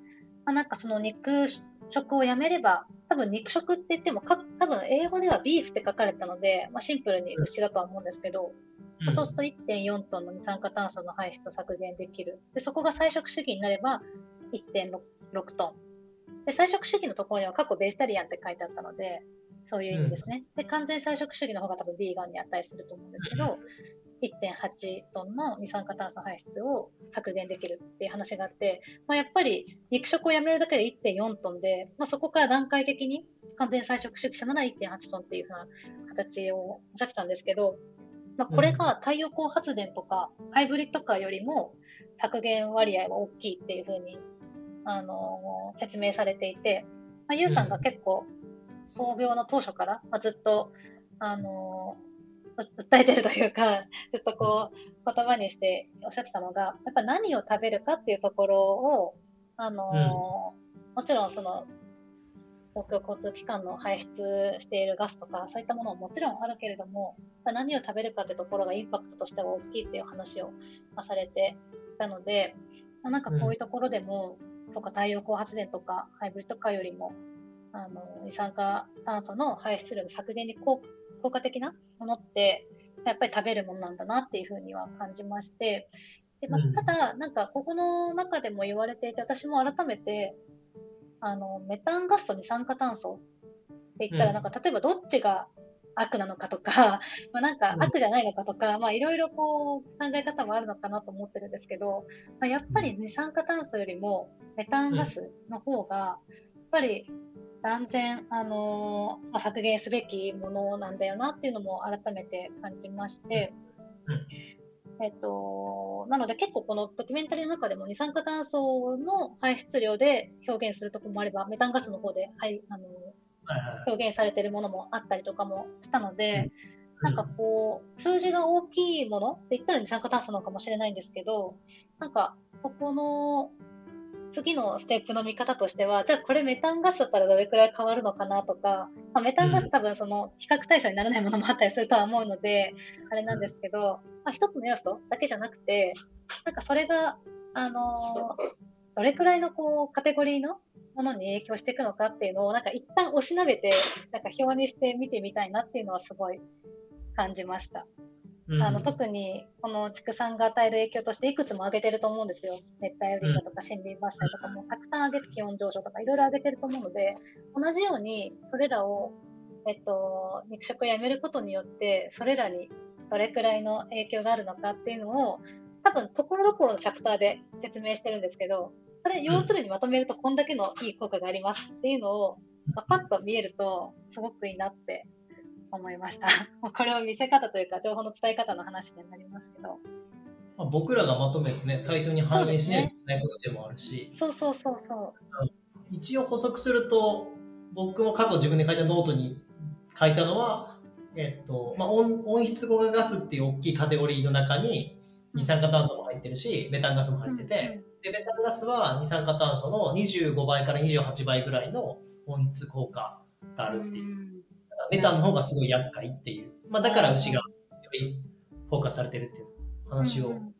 まあ、なんかその肉食をやめれば、多分肉食って言ってもか、多分英語ではビーフって書かれたので、まあ、シンプルに牛だとは思うんですけど、まあそうすると1.4トンの二酸化炭素の排出を削減できる。で、そこが菜食主義になれば1.6トン。で、菜食主義のところには過去ベジタリアンって書いてあったので、そういう意味ですね。で、完全菜食主義の方が多分ビーガンに値すると思うんですけど、1.8トンの二酸化炭素排出を削減できるっていう話があって、まあ、やっぱり肉食をやめるだけで1.4トンで、まあ、そこから段階的に完全菜食主義者なら1.8トンっていうふうな形をおっしたんですけど、まあ、これが太陽光発電とかハイブリッドカーよりも削減割合は大きいっていうふうに、あのー説明されていて、まあ、ユウさんが結構創業の当初から、まあ、ずっと、あのーう訴えてるというか、<laughs> ずっとこう言葉にしておっしゃってたのが、やっぱ何を食べるかっていうところを、あのーもちろんその公共交通機関の排出しているガスとか、そういったものももちろんあるけれども、何を食べるかってところがインパクトとしては大きいっていう話をまあされていたので、まあなんかこういうところでも、とか太陽光発電とかハイブリッドカーよりも、あの二酸化炭素の排出量の削減に効効果的なものって、やっぱり食べるものなんだなっていうふうには感じまして、でまあうん。ただ、なんかここの中でも言われていて、私も改めて、あのメタンガスと二酸化炭素って言ったら、うん。なんか例えばどっちが悪なのかとか、<laughs> まあなんかうん。悪じゃないのかとか、まあいろいろこう考え方もあるのかなと思ってるんですけど、まあ、やっぱり二酸化炭素よりもメタンガスの方が、やっぱり断然、あのーまあ、削減すべきものなんだよなっていうのも改めて感じまして、うんえっと、なので結構このドキュメンタリーの中でも二酸化炭素の排出量で表現するところもあれば、メタンガスの方で、はい、あの表現されているものもあったりとかもしたので、うん。なんかこう、数字が大きいものって言ったら二酸化炭素なのかもしれないんですけど、なんかそこの次のステップの見方としては、じゃあこれメタンガスだったらどれくらい変わるのかなとか、まあ、メタンガス多分その比較対象にならないものもあったりするとは思うので、あれなんですけど、まあ、一つの要素だけじゃなくて、なんかそれが、あのーどれくらいのこうカテゴリーのものに影響していくのかっていうのを、なんか一旦おしなべて、なんか表にして見てみたいなっていうのはすごい感じました。あの特にこの畜産が与える影響としていくつも挙げてると思うんですよ。熱帯雨林だとか森林伐採とかもたくさん挙げて気温上昇とかいろいろ挙げてると思うので、同じようにそれらを、えっと、肉食をやめることによって、それらにどれくらいの影響があるのかっていうのを、多分ところどころのチャプターで説明してるんですけど、それ要するにまとめるとこんだけのいい効果がありますっていうのを、まあパッと見えるとすごくいいなって思いました。<laughs> これを見せ方というか情報の伝え方の話になりますけど。まあ、僕らがまとめてね、サイトに反映しないといけないことでもあるし、そうそうそうそう。一応補足すると、僕も過去自分で書いたノートに書いたのは、えっと、まあ、温温室効果ガスっていう大きいカテゴリーの中に、二酸化炭素も入ってるし、メタンガスも入ってて、で、メタンガスは二酸化炭素の25倍から28倍ぐらいの温室効果があるっていう。うんメタンの方がすごい厄介っていう。まあ、だから牛がよりフォーカスされてるっていう話をうん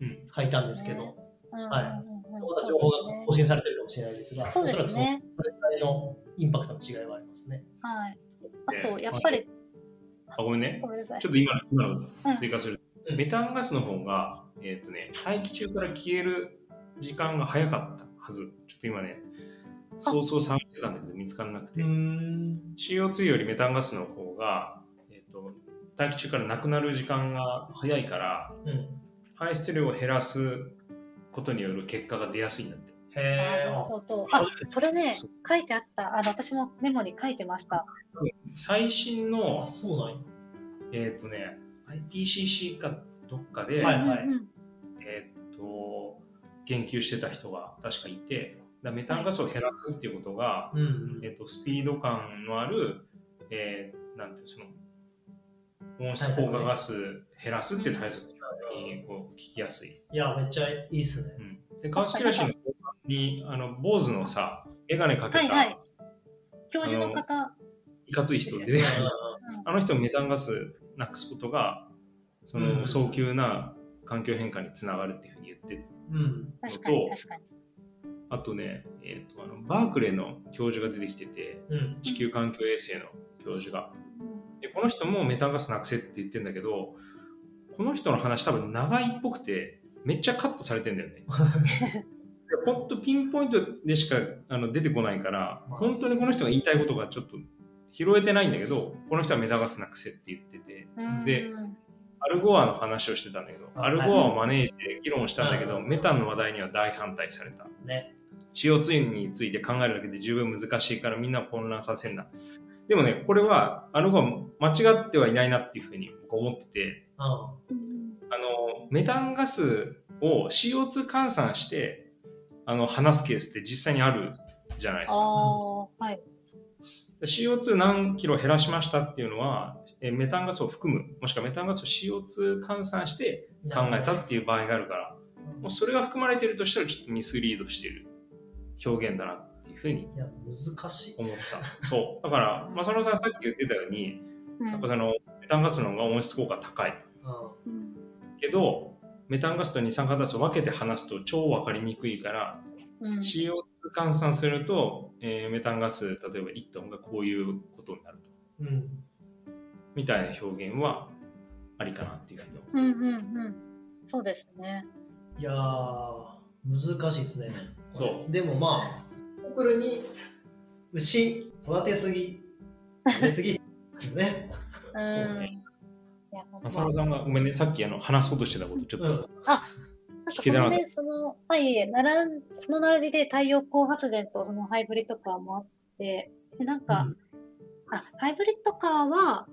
うん。書いたんですけど、はいまた情報が更新されてるかもしれないですが、そうおそらくそのですね。それぐらいのインパクトの違いはありますね。はい。あと、やっぱり、あ、ごめんね。ちょ。っと今の今の追加する。うんメタンガスの方が、えっ、とね、大気中から消える時間が早かったはず。ちょっと今ね、そうそう探してたんだけど見つからなくて。ん。CO2 よりメタンガスの方が、えっと大気中からなくなる時間が早いからうん。排出量を減らすことによる結果が出やすいんだって。なへるほど。あ、それね、書いてあった。あの、私もメモに書いてました。最新ー。のあ、、そうなんや。えっ、とね、IPCC かどっかで、はいはいえっ、と、研究してた人が確かいて、だメタンガスを減らすっていうことが、うんえっ、と、スピード感のある、えーなんていうのその、温室効果ガス減らすっていう対策にこう聞きやすい。いや、めっちゃいいっすね。うん、で、カウスピラシーの後半に、あの、坊主のさ、メガネかけた、はいはい教授の方、いかつい人で、うんあの人メタンガスなくすことがそうんの早急な環境変化につながるっていうふうに言ってうん。確かにのと確かに。あとね、えー、とあのバークレーの教授が出てきててうん。地球環境衛星の教授が。でこの人もメタンガスなくせって言ってるんだけどこの人の話多分長いっぽくてめっちゃカットされてんだよね。でほんとピンポイントでしかあの出てこないからまあ本当にこの人が言いたいことがちょっと拾えてないんだけどこの人はメタンガスなくせって言ってて。うん。でアルゴアの話をしてたんだけどあアルゴアを招いて議論したんだけどうんメタンの話題には大反対された。ね。CO2 について考えるだけで十分難しいからみんなを混乱させんな。でもね、これは、あの子は間違ってはいないなっていうふうに僕は思ってて、あの、メタンガスを CO2 換算して、あの、話すケースって実際にあるじゃないですあか。あ、はい。CO2 何キロ減らしましたっていうのは、えメタンガスを含む、もしくはメタンガスを CO2 換算してん。考えたっていう場合があるから、もうそれが含まれてるとしたらちょっとミスリードしてる表現だなっていうふうにいや、難しい。思った。そう。だから、まさのさんさっき言ってたように、うんやっぱそのメタンガスの方が温室効果高い。うん。うんけど、メタンガスと二酸化炭素を分けて話すと超分かりにくいから、うん CO2 換算すると、えーメタンガス、例えば1トンがこういうことになると。うん。みたいな表現はありかなっていうふうに思うんうんうん。そうですね。いやー、難しいですね。う。そう。でもまあ、シンプルに牛育てすぎ、食べすぎですよね。うん。浅野さんがごめんね、さっきあの話そうとしてたことちょっと、うん。なんか聞けてなかそのね、その、はい、ならん、その並びで太陽光発電とそのハイブリッドカーもあって、でなんか、あ、ハイブリッドカーは、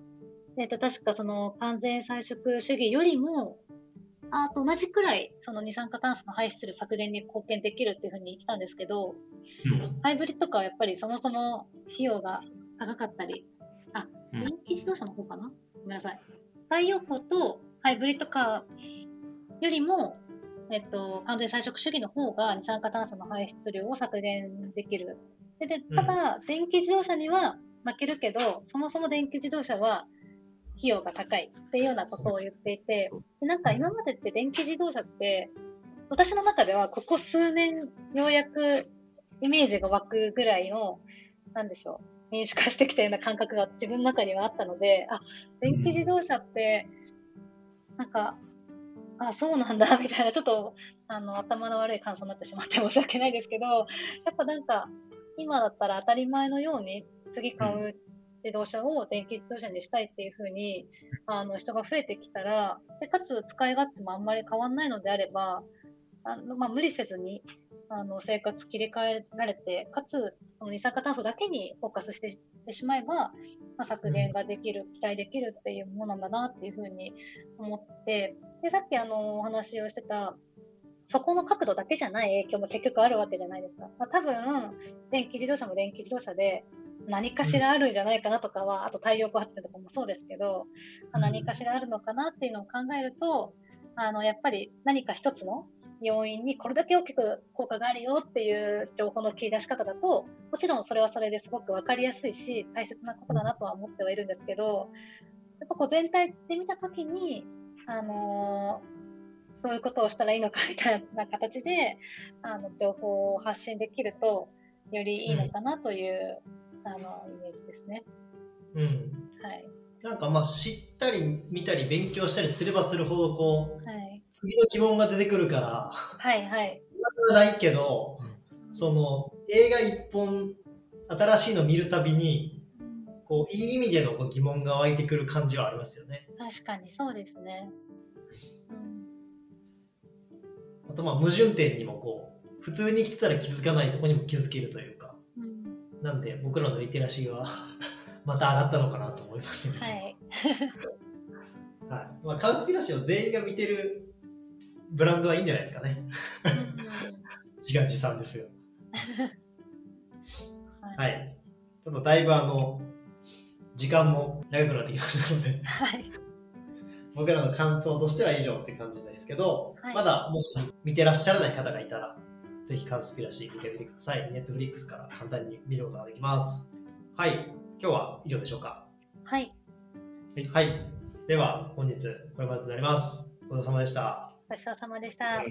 えっ、と、確かその完全菜食主義よりも、あと同じくらい、その二酸化炭素の排出量削減に貢献できるっていうふうに言ってたんですけど、うんハイブリッドカーはやっぱりそもそも費用が高かったり、あ、うん電気自動車の方かな？ごめんなさい。太陽光とハイブリッドカーよりも、えっと、完全菜食主義の方が二酸化炭素の排出量を削減できる。で、でただ、電気自動車には負けるけど、そもそも電気自動車は費用が高いっていうようなことを言っていて、でなんか今までって電気自動車って、私の中ではここ数年ようやくイメージが湧くぐらいの、なんでしょう、民主化してきたような感覚が自分の中にはあったので、あ、電気自動車って、なんか、あ、そうなんだ、<laughs> みたいな、ちょっと、あの、頭の悪い感想になってしまって申し訳ないですけど、やっぱなんか、今だったら当たり前のように、次買う自動車を電気自動車にしたいっていうふうに、あの、人が増えてきたら、で、かつ使い勝手もあんまり変わんないのであれば、あの、まあ、無理せずに、あの、生活切り替えられて、かつ、その二酸化炭素だけにフォーカスしてしてしまえば、まあ、削減ができる、期待できるっていうものなんだなっていうふうに思って、で、さっきあの、お話をしてた、そこの角度だけじゃない影響も結局あるわけじゃないですか。まあ、多分、電気自動車も電気自動車で何かしらあるんじゃないかなとかは、あと太陽光発電とかもそうですけど、まあ何かしらあるのかなっていうのを考えると、あの、やっぱり何か一つの要因にこれだけ大きく効果があるよっていう情報の切り出し方だと、もちろんそれはそれですごくわかりやすいし、大切なことだなとは思ってはいるんですけど、やっぱこう全体で見たときに、あのーどういうことをしたらいいのかみたいな形で、あの、情報を発信できると、よりいいのかなという、あの、イメージですね。うん。はい。なんかまあ知ったり見たり勉強したりすればするほどこうはい。次の疑問が出てくるからはい、はい。ないけどその映画一本新しいの見るたびにこういい意味でのこう疑問が湧いてくる感じはありますよね。確かにそうですね。うんあとまあ矛盾点にもこう普通に生きてたら気づかないところにも気づけるというかうんなんで僕らのリテラシーは <laughs> また上がったのかなと思いましたはね。い。はいまあ、カウスピラシーを全員が見てるブランドはいいんじゃないですかね。うん自画自賛ですよ。はい。はい。ちょっとだいぶあの、時間も長くなってきましたので、はい。僕らの感想としては以上っていう感じですけど、はいまだもし見てらっしゃらない方がいたら、ぜひカウスピラシー見てみてください。ネットフリックスから簡単に見ることができます。はい。今日は以上でしょうか？はい。はい。では、本日これまでとなります。ごちそうさまでした。ごちそうさまでした。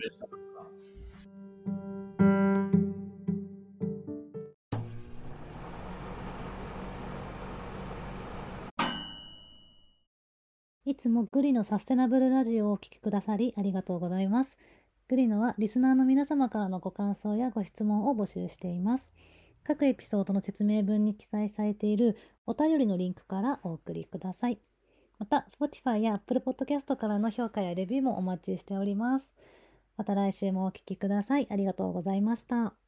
いつもグリのサステナブルラジオをお聞きくださりありがとうございます。グリノはリスナーの皆様からのご感想やご質問を募集しています。各エピソードの説明文に記載されているお便りのリンクからお送りください。また、Spotify や Apple Podcast からの評価やレビューもお待ちしております。また来週もお聞きください。ありがとうございました。